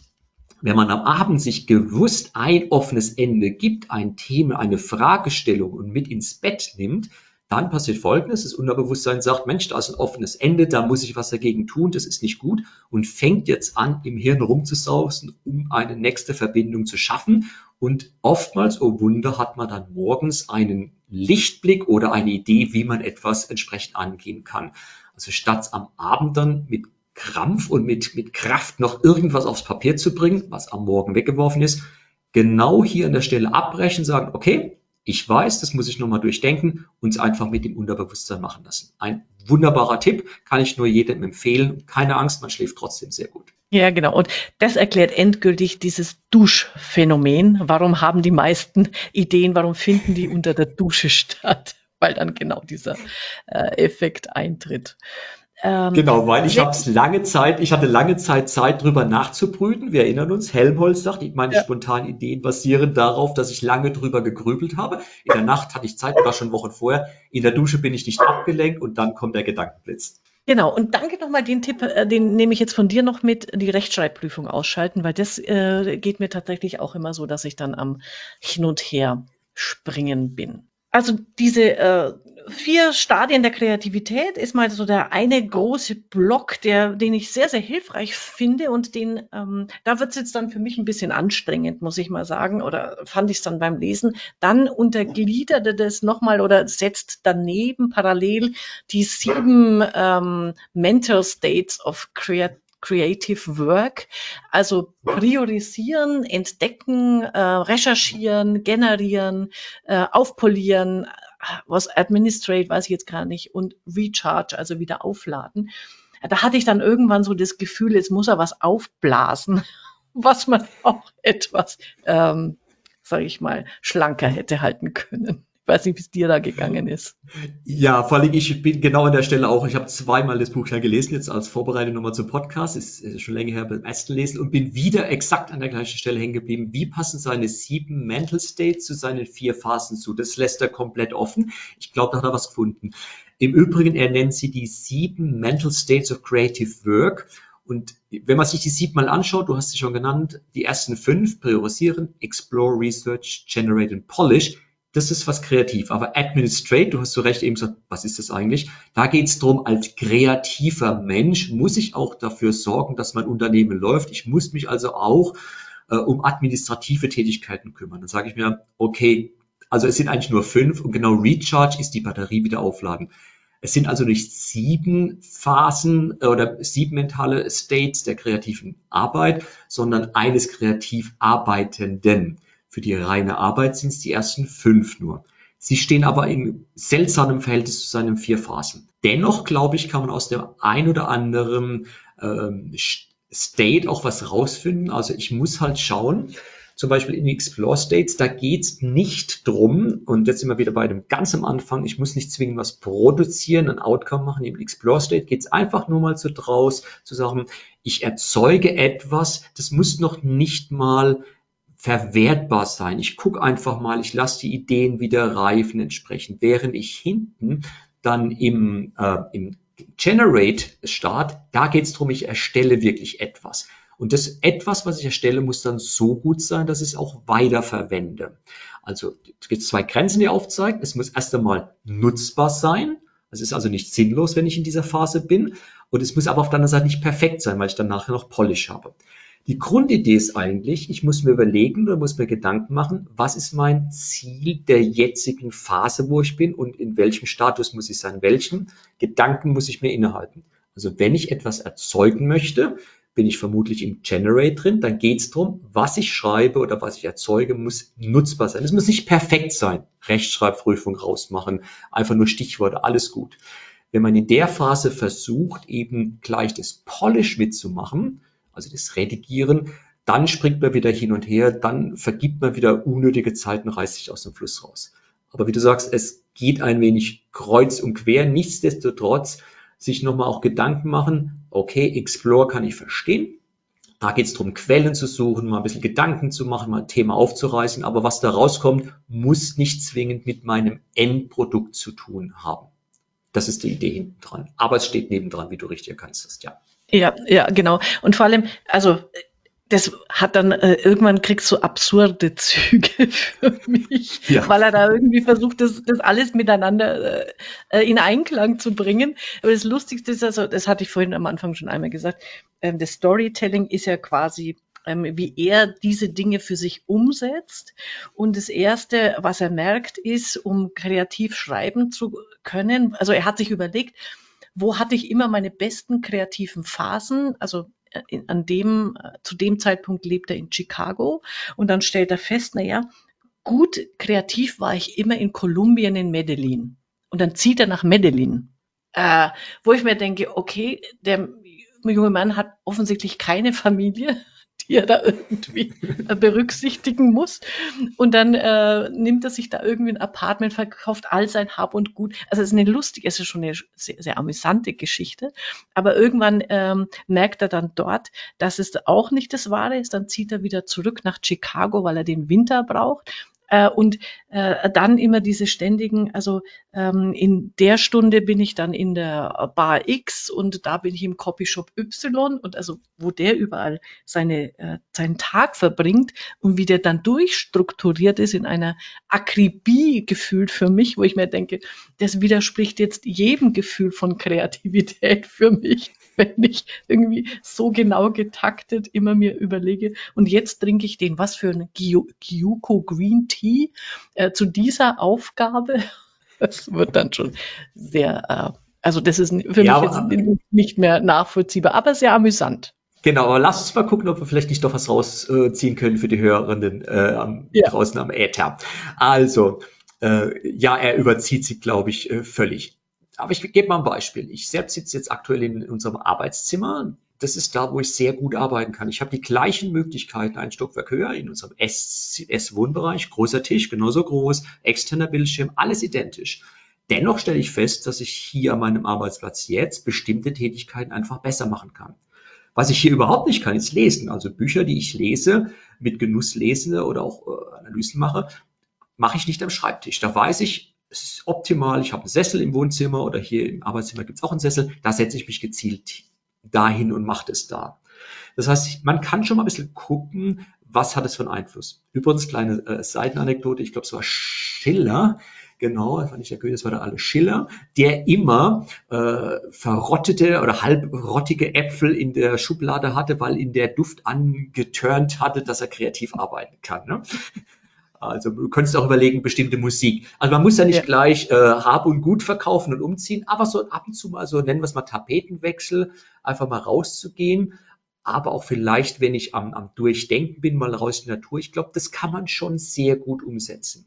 wenn man am Abend sich gewusst ein offenes Ende gibt, ein Thema, eine Fragestellung und mit ins Bett nimmt, dann passiert Folgendes. Das Unterbewusstsein sagt, Mensch, da ist ein offenes Ende, da muss ich was dagegen tun, das ist nicht gut und fängt jetzt an, im Hirn rumzusausen, um eine nächste Verbindung zu schaffen. Und oftmals, oh Wunder, hat man dann morgens einen Lichtblick oder eine Idee, wie man etwas entsprechend angehen kann. Also statt am Abend dann mit Krampf und mit, mit Kraft noch irgendwas aufs Papier zu bringen, was am Morgen weggeworfen ist, genau hier an der Stelle abbrechen, sagen, okay, ich weiß, das muss ich nochmal durchdenken und es einfach mit dem Unterbewusstsein machen lassen. Ein wunderbarer Tipp, kann ich nur jedem empfehlen. Keine Angst, man schläft trotzdem sehr gut. Ja, genau. Und das erklärt endgültig dieses Duschphänomen. Warum haben die meisten Ideen, warum finden die unter der Dusche statt? Weil dann genau dieser äh, Effekt eintritt. Ähm, genau, weil ich habe es lange Zeit, ich hatte lange Zeit Zeit, drüber nachzubrüten. Wir erinnern uns, Helmholtz sagt, meine ja. spontanen Ideen basieren darauf, dass ich lange drüber gegrübelt habe. In der Nacht hatte ich Zeit, war schon Wochen vorher. In der Dusche bin ich nicht abgelenkt und dann kommt der Gedankenblitz. Genau, und danke nochmal den Tipp, äh, den nehme ich jetzt von dir noch mit, die Rechtschreibprüfung ausschalten, weil das äh, geht mir tatsächlich auch immer so, dass ich dann am Hin und Her springen bin. Also diese äh, vier Stadien der Kreativität ist mal so der eine große Block, der, den ich sehr, sehr hilfreich finde und den, ähm, da wird es jetzt dann für mich ein bisschen anstrengend, muss ich mal sagen, oder fand ich es dann beim Lesen. Dann untergliederte das nochmal oder setzt daneben parallel die sieben ähm, Mental States of Creativity Creative Work, also priorisieren, entdecken, äh, recherchieren, generieren, äh, aufpolieren, was Administrate, weiß ich jetzt gar nicht, und Recharge, also wieder aufladen. Da hatte ich dann irgendwann so das Gefühl, jetzt muss er was aufblasen, was man auch etwas, ähm, sage ich mal, schlanker hätte halten können. Weiß nicht, wie es dir da gegangen ist. Ja, vor allem ich bin genau an der Stelle auch, ich habe zweimal das Buch ja gelesen, jetzt als Vorbereitung nochmal zum Podcast, ist, ist schon länger her beim ersten Lesen und bin wieder exakt an der gleichen Stelle hängen geblieben. Wie passen seine sieben Mental States zu seinen vier Phasen zu? Das lässt er komplett offen. Ich glaube, da hat er was gefunden. Im Übrigen, er nennt sie die sieben Mental States of Creative Work. Und wenn man sich die sieben mal anschaut, du hast sie schon genannt, die ersten fünf, priorisieren, explore, research, generate und polish, das ist was kreativ. Aber Administrate, du hast so recht eben gesagt, was ist das eigentlich? Da geht es darum, als kreativer Mensch muss ich auch dafür sorgen, dass mein Unternehmen läuft. Ich muss mich also auch äh, um administrative Tätigkeiten kümmern. Dann sage ich mir, okay, also es sind eigentlich nur fünf und genau Recharge ist die Batterie wieder aufladen. Es sind also nicht sieben Phasen äh, oder sieben mentale States der kreativen Arbeit, sondern eines kreativ Arbeitenden. Für die reine Arbeit sind es die ersten fünf nur. Sie stehen aber in seltsamem Verhältnis zu seinen vier Phasen. Dennoch, glaube ich, kann man aus dem ein oder anderen ähm, State auch was rausfinden. Also ich muss halt schauen, zum Beispiel in Explore States, da geht's nicht drum, und jetzt sind wir wieder bei dem ganz am Anfang, ich muss nicht zwingend was produzieren, ein Outcome machen. Im Explore State geht's einfach nur mal so draus, zu sagen, ich erzeuge etwas, das muss noch nicht mal verwertbar sein. Ich gucke einfach mal, ich lasse die Ideen wieder reifen entsprechend, während ich hinten dann im, äh, im Generate-Start, da geht es darum, ich erstelle wirklich etwas. Und das etwas, was ich erstelle, muss dann so gut sein, dass ich es auch weiterverwende. Also es gibt zwei Grenzen, die aufzeigen. Es muss erst einmal nutzbar sein. Es ist also nicht sinnlos, wenn ich in dieser Phase bin. Und es muss aber auf der anderen Seite nicht perfekt sein, weil ich dann nachher noch Polish habe. Die Grundidee ist eigentlich, ich muss mir überlegen oder muss mir Gedanken machen, was ist mein Ziel der jetzigen Phase, wo ich bin und in welchem Status muss ich sein, welchen Gedanken muss ich mir innehalten. Also wenn ich etwas erzeugen möchte, bin ich vermutlich im Generate drin, dann geht es darum, was ich schreibe oder was ich erzeuge, muss nutzbar sein. Es muss nicht perfekt sein. Rechtschreibprüfung rausmachen, einfach nur Stichworte, alles gut. Wenn man in der Phase versucht, eben gleich das Polish mitzumachen, also das Redigieren, dann springt man wieder hin und her, dann vergibt man wieder unnötige Zeit und reißt sich aus dem Fluss raus. Aber wie du sagst, es geht ein wenig kreuz und quer. Nichtsdestotrotz sich nochmal auch Gedanken machen, okay, Explore kann ich verstehen. Da geht es darum, Quellen zu suchen, mal ein bisschen Gedanken zu machen, mal ein Thema aufzureißen. Aber was da rauskommt, muss nicht zwingend mit meinem Endprodukt zu tun haben. Das ist die Idee hinten dran. Aber es steht nebendran, wie du richtig erkannt hast, ja. Ja, ja, genau. Und vor allem, also das hat dann äh, irgendwann kriegst so absurde Züge für mich, ja. weil er da irgendwie versucht, das, das alles miteinander äh, in Einklang zu bringen. Aber das Lustigste ist also, das hatte ich vorhin am Anfang schon einmal gesagt, ähm, das Storytelling ist ja quasi ähm, wie er diese Dinge für sich umsetzt. Und das Erste, was er merkt, ist, um kreativ schreiben zu können, also er hat sich überlegt, wo hatte ich immer meine besten kreativen Phasen, also äh, an dem, äh, zu dem Zeitpunkt lebt er in Chicago und dann stellt er fest, na ja, gut kreativ war ich immer in Kolumbien in Medellin. Und dann zieht er nach Medellin, äh, wo ich mir denke, okay, der junge Mann hat offensichtlich keine Familie, die er da irgendwie berücksichtigen muss. Und dann äh, nimmt er sich da irgendwie ein Apartment, verkauft all sein Hab und Gut. Also es ist eine lustige, es ist schon eine sehr, sehr amüsante Geschichte. Aber irgendwann ähm, merkt er dann dort, dass es auch nicht das Wahre ist. Dann zieht er wieder zurück nach Chicago, weil er den Winter braucht Äh, und äh, dann immer diese ständigen, also ähm, in der Stunde bin ich dann in der Bar X und da bin ich im Copyshop Y und also wo der überall seine, äh, seinen Tag verbringt und wie der dann durchstrukturiert ist in einer Akribie gefühlt für mich, wo ich mir denke, das widerspricht jetzt jedem Gefühl von Kreativität für mich. wenn ich irgendwie so genau getaktet immer mir überlege, und jetzt trinke ich den, was für ein Gyuko Green Tea äh, zu dieser Aufgabe. Das wird dann schon sehr, äh, also das ist für ja, mich jetzt nicht mehr nachvollziehbar, aber sehr amüsant. Genau, aber lass uns mal gucken, ob wir vielleicht nicht doch was rausziehen können für die Hörerinnen äh, am, ja. draußen am Äther. Also, äh, ja, er überzieht sich, glaube ich, äh, völlig. Aber ich gebe mal ein Beispiel. Ich selbst sitze jetzt aktuell in unserem Arbeitszimmer. Das ist da, wo ich sehr gut arbeiten kann. Ich habe die gleichen Möglichkeiten, ein Stockwerk höher in unserem S-Wohnbereich, großer Tisch, genauso groß, externer Bildschirm, alles identisch. Dennoch stelle ich fest, dass ich hier an meinem Arbeitsplatz jetzt bestimmte Tätigkeiten einfach besser machen kann. Was ich hier überhaupt nicht kann, ist lesen. Also Bücher, die ich lese, mit Genuss lese oder auch äh, Analysen mache, mache ich nicht am Schreibtisch. Da weiß ich, es ist optimal, ich habe einen Sessel im Wohnzimmer oder hier im Arbeitszimmer gibt es auch einen Sessel, da setze ich mich gezielt dahin und mache das da. Das heißt, man kann schon mal ein bisschen gucken, was hat es für einen Einfluss. Übrigens, kleine äh, Seitenanekdote, ich glaube, es war Schiller, genau, fand ich ja gut, das war der alle Schiller, der immer äh, verrottete oder halbrottige Äpfel in der Schublade hatte, weil ihn der Duft angetörnt hatte, dass er kreativ arbeiten kann. Ne? Also du könntest auch überlegen, bestimmte Musik. Also man muss ja nicht ja. gleich äh, Hab und Gut verkaufen und umziehen, aber so ab und zu mal so, nennen wir es mal Tapetenwechsel, einfach mal rauszugehen. Aber auch vielleicht, wenn ich am, am Durchdenken bin, mal raus in die Natur. Ich glaube, das kann man schon sehr gut umsetzen.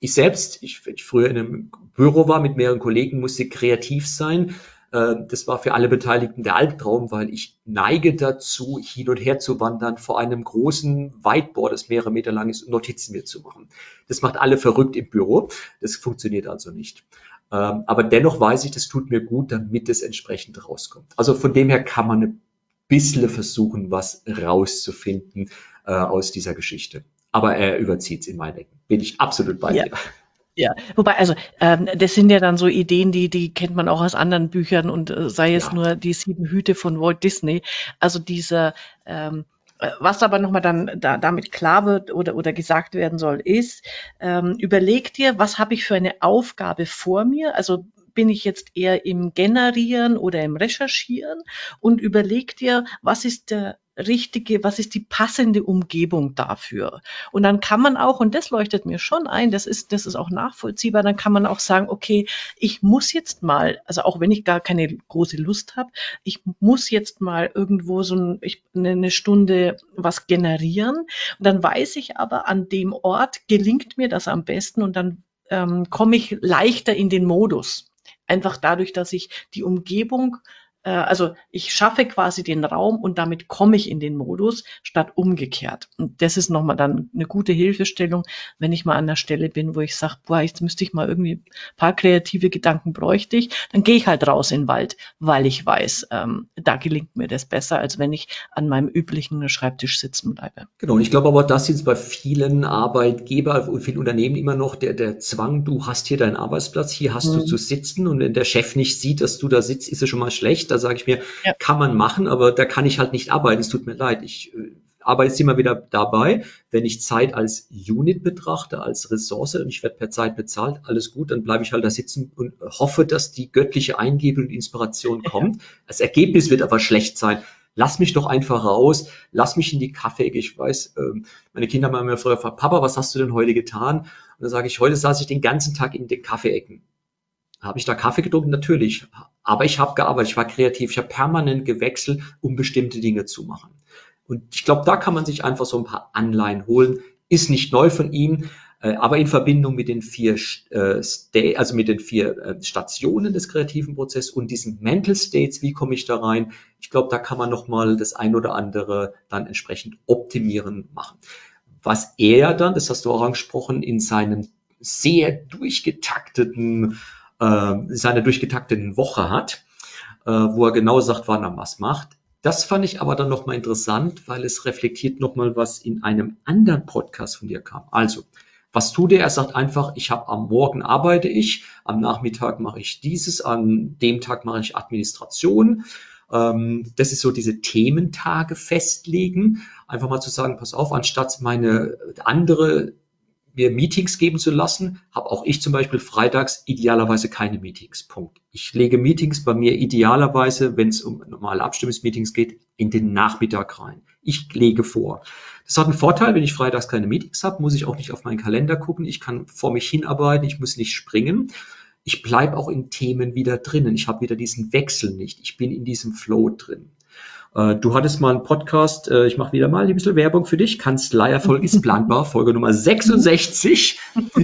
Ich selbst, ich, ich früher in einem Büro war mit mehreren Kollegen, musste kreativ sein. Äh, das war für alle Beteiligten der Albtraum, weil ich neige dazu, hin und her zu wandern, vor einem großen Whiteboard, das mehrere Meter lang ist, Notizen mir zu machen. Das macht alle verrückt im Büro. Das funktioniert also nicht. Ähm, aber dennoch weiß ich, das tut mir gut, damit es entsprechend rauskommt. Also von dem her kann man ein bisschen versuchen, was rauszufinden äh, aus dieser Geschichte. Aber er überzieht es in meinen Ecken. Bin ich absolut bei ja. dir. Ja, wobei, also ähm, das sind ja dann so Ideen, die, die kennt man auch aus anderen Büchern und äh, sei es ja. nur die sieben Hüte von Walt Disney. Also dieser, ähm, äh, was aber nochmal dann da, damit klar wird oder, oder gesagt werden soll, ist, ähm, überleg dir, was habe ich für eine Aufgabe vor mir? Also bin ich jetzt eher im Generieren oder im Recherchieren und überleg dir, was ist der richtige, was ist die passende Umgebung dafür? Und dann kann man auch, und das leuchtet mir schon ein, das ist, das ist auch nachvollziehbar, dann kann man auch sagen, okay, ich muss jetzt mal, also auch wenn ich gar keine große Lust habe, ich muss jetzt mal irgendwo so ein, ich, eine Stunde was generieren. Und dann weiß ich aber, an dem Ort gelingt mir das am besten und dann ähm, komme ich leichter in den Modus. Einfach dadurch, dass ich die Umgebung also ich schaffe quasi den Raum und damit komme ich in den Modus, statt umgekehrt. Und das ist nochmal dann eine gute Hilfestellung, wenn ich mal an der Stelle bin, wo ich sage, boah, jetzt müsste ich mal irgendwie ein paar kreative Gedanken bräuchte ich, dann gehe ich halt raus in den Wald, weil ich weiß, ähm, da gelingt mir das besser, als wenn ich an meinem üblichen Schreibtisch sitzen bleibe. Genau, und ich glaube aber, das ist bei vielen Arbeitgeber und vielen Unternehmen immer noch der, der Zwang, du hast hier deinen Arbeitsplatz, hier hast mhm. du zu sitzen und wenn der Chef nicht sieht, dass du da sitzt, ist es schon mal schlecht da sage ich mir, ja. kann man machen, aber da kann ich halt nicht arbeiten. Es tut mir leid. Ich äh, arbeite jetzt immer wieder dabei, wenn ich Zeit als Unit betrachte, als Ressource und ich werde per Zeit bezahlt, alles gut, dann bleibe ich halt da sitzen und hoffe, dass die göttliche Eingebung und Inspiration kommt. Das Ergebnis wird aber schlecht sein. Lass mich doch einfach raus, lass mich in die Kaffeeecke. Ich weiß, ähm, meine Kinder haben mir früher gefragt, Papa, was hast du denn heute getan? Und dann sage ich, heute saß ich den ganzen Tag in den Kaffeeecken. Habe ich da Kaffee getrunken? Natürlich. Aber ich habe gearbeitet, ich war kreativ, ich habe permanent gewechselt, um bestimmte Dinge zu machen. Und ich glaube, da kann man sich einfach so ein paar Anleihen holen. Ist nicht neu von ihm, äh, aber in Verbindung mit den vier, äh, also mit den vier äh, Stationen des kreativen Prozesses und diesen Mental States, wie komme ich da rein? Ich glaube, da kann man nochmal das ein oder andere dann entsprechend optimieren machen. Was er dann, das hast du auch angesprochen, in seinem sehr durchgetakteten äh, seine durchgetakteten Woche hat, äh, wo er genau sagt, wann er was macht. Das fand ich aber dann nochmal interessant, weil es reflektiert nochmal, was in einem anderen Podcast von dir kam. Also, Was tut er? Er sagt einfach, ich habe am Morgen arbeite ich, am Nachmittag mache ich dieses, an dem Tag mache ich Administration. Ähm, das ist so diese Thementage festlegen. Einfach mal zu sagen, pass auf, anstatt meine andere mir Meetings geben zu lassen, habe auch ich zum Beispiel freitags idealerweise keine Meetings. Punkt. Ich lege Meetings bei mir idealerweise, wenn es um normale Abstimmungsmeetings geht, in den Nachmittag rein. Ich lege vor. Das hat einen Vorteil, wenn ich freitags keine Meetings habe, muss ich auch nicht auf meinen Kalender gucken. Ich kann vor mich hinarbeiten, ich muss nicht springen. Ich bleibe auch in Themen wieder drinnen. Ich habe wieder diesen Wechsel nicht. Ich bin in diesem Flow drin. Äh, du hattest mal einen Podcast, äh, ich mache wieder mal ein bisschen Werbung für dich. Kanzleierfolg ist planbar, Folge Nummer 66.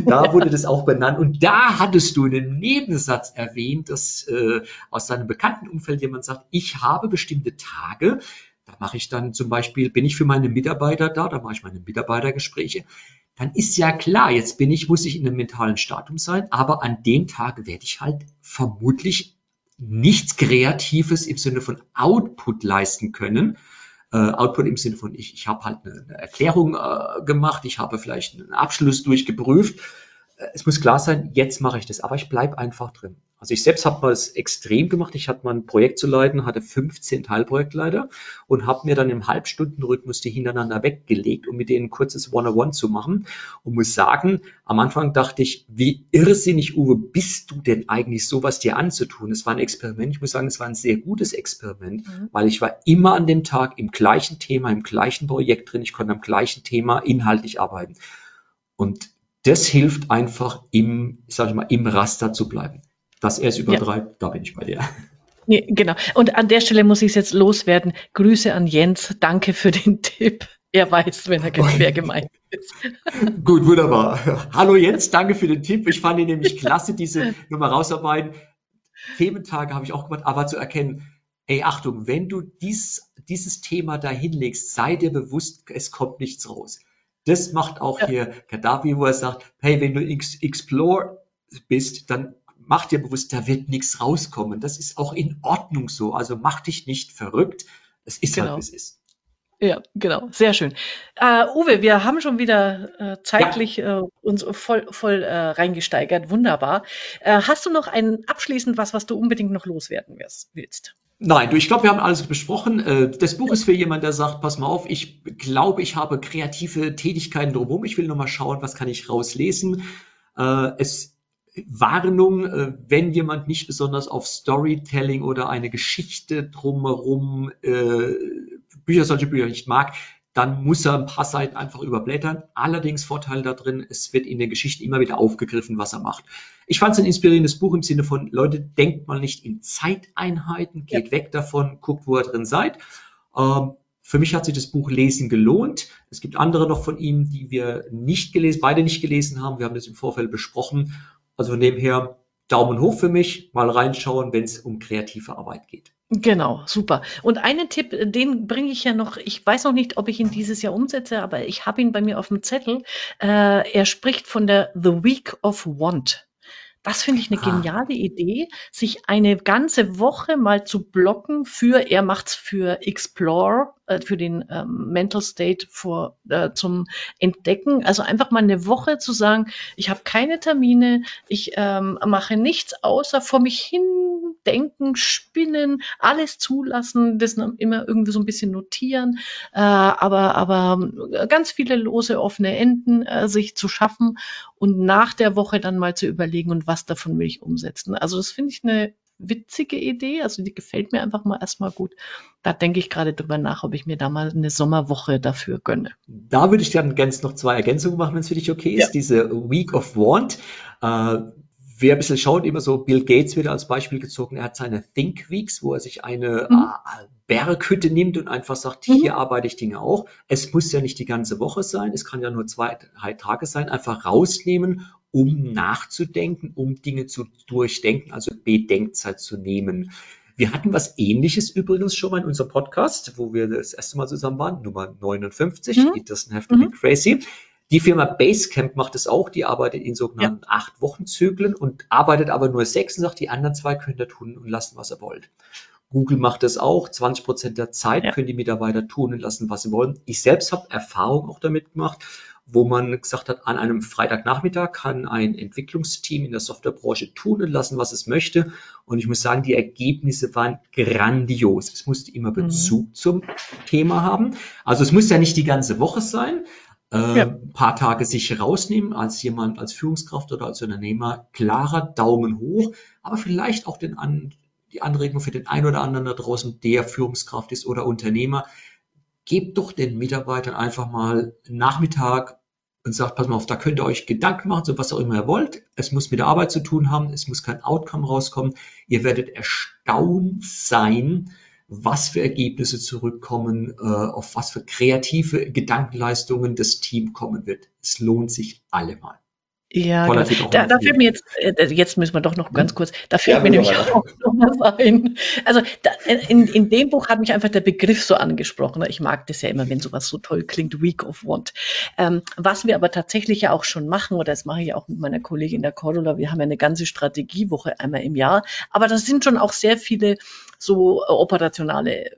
Da wurde das auch benannt. Und da hattest du in einem Nebensatz erwähnt, dass äh, aus deinem bekannten Umfeld jemand sagt, ich habe bestimmte Tage, da mache ich dann zum Beispiel, bin ich für meine Mitarbeiter da, da mache ich meine Mitarbeitergespräche. Dann ist ja klar, jetzt bin ich, muss ich in einem mentalen Statum sein, aber an dem Tag werde ich halt vermutlich nichts Kreatives im Sinne von Output leisten können. Äh, Output im Sinne von, ich, ich habe halt eine, eine Erklärung äh, gemacht, ich habe vielleicht einen Abschluss durchgeprüft. Äh, es muss klar sein, jetzt mache ich das, aber ich bleibe einfach drin. Also ich selbst habe mal es extrem gemacht. Ich hatte mal ein Projekt zu leiten, hatte 15 Teilprojektleiter und habe mir dann im Halbstundenrhythmus die hintereinander weggelegt, um mit denen ein kurzes One-on-One zu machen. Und muss sagen, am Anfang dachte ich, wie irrsinnig, Uwe, bist du denn eigentlich sowas dir anzutun? Es war ein Experiment. Ich muss sagen, es war ein sehr gutes Experiment, mhm. weil ich war immer an dem Tag im gleichen Thema, im gleichen Projekt drin. Ich konnte am gleichen Thema inhaltlich arbeiten. Und das hilft einfach im, sag ich mal, im Raster zu bleiben. Dass er es übertreibt, ja. da bin ich bei dir. Nee, genau. Und an der Stelle muss ich es jetzt loswerden. Grüße an Jens. Danke für den Tipp. Er weiß, wenn er wer gemeint ist. Gut, wunderbar. Hallo Jens, danke für den Tipp. Ich fand ihn nämlich klasse, diese Nummer rausarbeiten. Thementage habe ich auch gemacht, aber zu erkennen, ey, Achtung, wenn du dies, dieses Thema da hinlegst, sei dir bewusst, es kommt nichts raus. Das macht auch ja. hier Gaddafi, wo er sagt, hey, wenn du Explore bist, dann mach dir bewusst, da wird nichts rauskommen. Das ist auch in Ordnung so. Also mach dich nicht verrückt. Es ist halt, genau. halt, wie es ist. Ja, genau, sehr schön. Uh, Uwe, wir haben schon wieder uh, zeitlich ja. uh, uns voll, voll reingesteigert. Wunderbar. hast du noch ein abschließend was, was du unbedingt noch loswerden willst? Nein, du, ich glaube, wir haben alles besprochen. Das Buch ist für jemanden, der sagt, pass mal auf, ich glaube, ich habe kreative Tätigkeiten drumherum. Ich will nur mal schauen, was kann ich rauslesen. Es Warnung, äh, wenn jemand nicht besonders auf Storytelling oder eine Geschichte drumherum äh, Bücher, solche Bücher nicht mag, dann muss er ein paar Seiten einfach überblättern. Allerdings Vorteil da drin, es wird in der Geschichte immer wieder aufgegriffen, was er macht. Ich fand es ein inspirierendes Buch im Sinne von, Leute, denkt mal nicht in Zeiteinheiten, geht ja. weg davon, guckt, wo ihr drin seid. Ähm, für mich hat sich das Buch Lesen gelohnt. Es gibt andere noch von ihm, die wir nicht gelesen, beide nicht gelesen haben. Wir haben das im Vorfeld besprochen also von dem her Daumen hoch für mich, mal reinschauen, wenn es um kreative Arbeit geht. Genau, super. Und einen Tipp, den bringe ich ja noch, ich weiß noch nicht, ob ich ihn dieses Jahr umsetze, aber ich habe ihn bei mir auf dem Zettel. Äh, er spricht von der The Week of Want. Das finde ich eine ah. geniale Idee, sich eine ganze Woche mal zu blocken für, er macht's für Explore, äh, für den ähm, Mental State vor, äh, zum Entdecken. Also einfach mal eine Woche zu sagen, ich habe keine Termine, ich ähm, mache nichts außer vor mich hin denken, spinnen, alles zulassen, das immer irgendwie so ein bisschen notieren, äh, aber, aber ganz viele lose, offene Enden äh, sich zu schaffen und nach der Woche dann mal zu überlegen, und was davon will ich umsetzen. Also das finde ich eine witzige Idee. Also die gefällt mir einfach mal erstmal gut. Da denke ich gerade drüber nach, ob ich mir da mal eine Sommerwoche dafür gönne. Da würde ich dann ganz noch zwei Ergänzungen machen, wenn es für dich okay ist. Ja. Diese Week of Want. Äh, wer ein bisschen schaut, immer so Bill Gates wieder als Beispiel gezogen. Er hat seine Think Weeks, wo er sich eine mhm. Äh, Berghütte nimmt und einfach sagt, mhm. hier arbeite ich Dinge auch. Es muss ja nicht die ganze Woche sein, es kann ja nur zwei, drei Tage sein. Einfach rausnehmen, um nachzudenken, um Dinge zu durchdenken, also Bedenkzeit zu nehmen. Wir hatten was ähnliches übrigens schon mal in unserem Podcast, wo wir das erste Mal zusammen waren, Nummer 59, mhm. It doesn't have to be crazy. Die Firma Basecamp macht es auch, die arbeitet in sogenannten ja. acht Wochen Zyklen und arbeitet aber nur sechs und sagt, die anderen zwei könnt ihr tun und lassen, was ihr wollt. Google macht das auch. 20 Prozent der Zeit Ja. können die Mitarbeiter tun und lassen, was sie wollen. Ich selbst habe Erfahrung auch damit gemacht, wo man gesagt hat, an einem Freitagnachmittag kann ein Entwicklungsteam in der Softwarebranche tun und lassen, was es möchte. Und ich muss sagen, die Ergebnisse waren grandios. Es musste immer Bezug zum Thema haben. Also es muss ja nicht die ganze Woche sein. Äh, Ja. ein paar Tage sich rausnehmen als jemand, als Führungskraft oder als Unternehmer. Klarer Daumen hoch, aber vielleicht auch den an, die Anregung für den einen oder anderen da draußen, der Führungskraft ist oder Unternehmer. Gebt doch den Mitarbeitern einfach mal Nachmittag und sagt, pass mal auf, da könnt ihr euch Gedanken machen, so was auch immer ihr wollt. Es muss mit der Arbeit zu tun haben, es muss kein Outcome rauskommen. Ihr werdet erstaunt sein, was für Ergebnisse zurückkommen, äh, auf was für kreative Gedankenleistungen das Team kommen wird. Es lohnt sich allemal. Ja, genau. Da, da fällt mir jetzt, äh, jetzt müssen wir doch noch ganz kurz, da fällt Ja, mir nämlich auch noch was ein. Also da, in, in dem Buch hat mich einfach der Begriff so angesprochen. Ich mag das ja immer, wenn sowas so toll klingt, Week of Want. Ähm, was wir aber tatsächlich ja auch schon machen, oder das mache ich auch mit meiner Kollegin der Cordula, wir haben ja eine ganze Strategiewoche einmal im Jahr, aber das sind schon auch sehr viele so operationale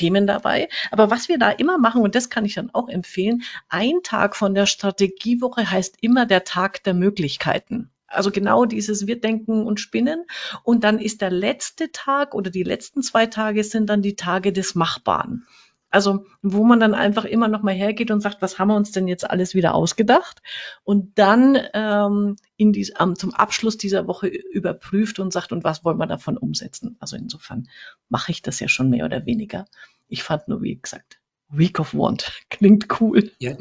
Themen dabei. Aber was wir da immer machen, und das kann ich dann auch empfehlen, ein Tag von der Strategiewoche heißt immer der Tag der Möglichkeiten. Also genau dieses Wir denken und spinnen. Und dann ist der letzte Tag oder die letzten zwei Tage sind dann die Tage des Machbaren. Also wo man dann einfach immer noch mal hergeht und sagt, was haben wir uns denn jetzt alles wieder ausgedacht? Und dann ähm, in dies, ähm, zum Abschluss dieser Woche überprüft und sagt, und was wollen wir davon umsetzen? Also insofern mache ich das ja schon mehr oder weniger. Ich fand nur, wie gesagt, Week of Want klingt cool. Ja,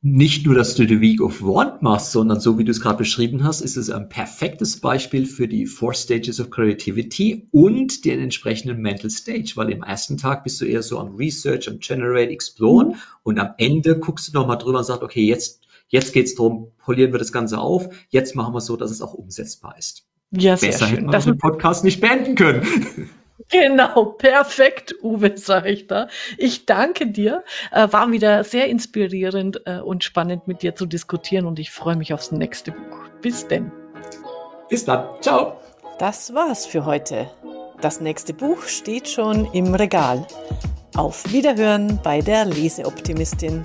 nicht nur, dass du die Week of Want machst, sondern so wie du es gerade beschrieben hast, ist es ein perfektes Beispiel für die Four Stages of Creativity und den entsprechenden Mental Stage, weil im ersten Tag bist du eher so am Research, am Generate, Exploren und am Ende guckst du nochmal drüber und sagst, okay, jetzt, jetzt geht's drum, polieren wir das Ganze auf, jetzt machen wir es so, dass es auch umsetzbar ist. Ja, sehr Besser hätten schön. wir Das den Podcast nicht beenden können. Genau, perfekt, Uwe, sage ich da. Ich danke dir. Äh, war wieder sehr inspirierend äh, und spannend mit dir zu diskutieren und ich freue mich aufs nächste Buch. Bis denn. Bis dann. Ciao. Das war's für heute. Das nächste Buch steht schon im Regal. Auf Wiederhören bei der Leseoptimistin.